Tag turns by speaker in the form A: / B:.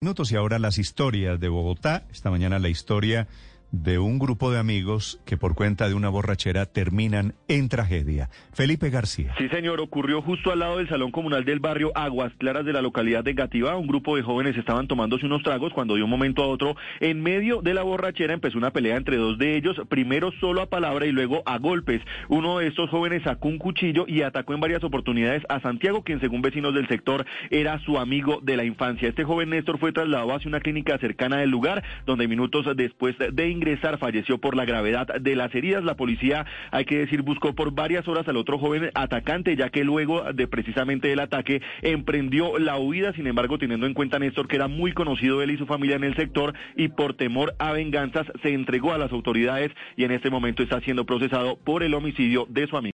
A: minutos y ahora las historias de Bogotá. Esta mañana la historia de un grupo de amigos que por cuenta de una borrachera terminan en tragedia. Felipe García.
B: Sí, señor, ocurrió justo al lado del Salón Comunal del barrio Aguas Claras de la localidad de Gativa. Un grupo de jóvenes estaban tomándose unos tragos cuando de un momento a otro, en medio de la borrachera, empezó una pelea entre dos de ellos, primero solo a palabra y luego a golpes. Uno de estos jóvenes sacó un cuchillo y atacó en varias oportunidades a Santiago, quien según vecinos del sector era su amigo de la infancia. Este joven Néstor fue trasladado hacia una clínica cercana del lugar, donde minutos después de ingresar falleció por la gravedad de las heridas. La policía, hay que decir, buscó por varias horas al otro joven atacante, ya que luego de precisamente el ataque emprendió la huida. Sin embargo, teniendo en cuenta Néstor que era muy conocido él y su familia en el sector y por temor a venganzas se entregó a las autoridades y en este momento está siendo procesado por el homicidio de su amigo.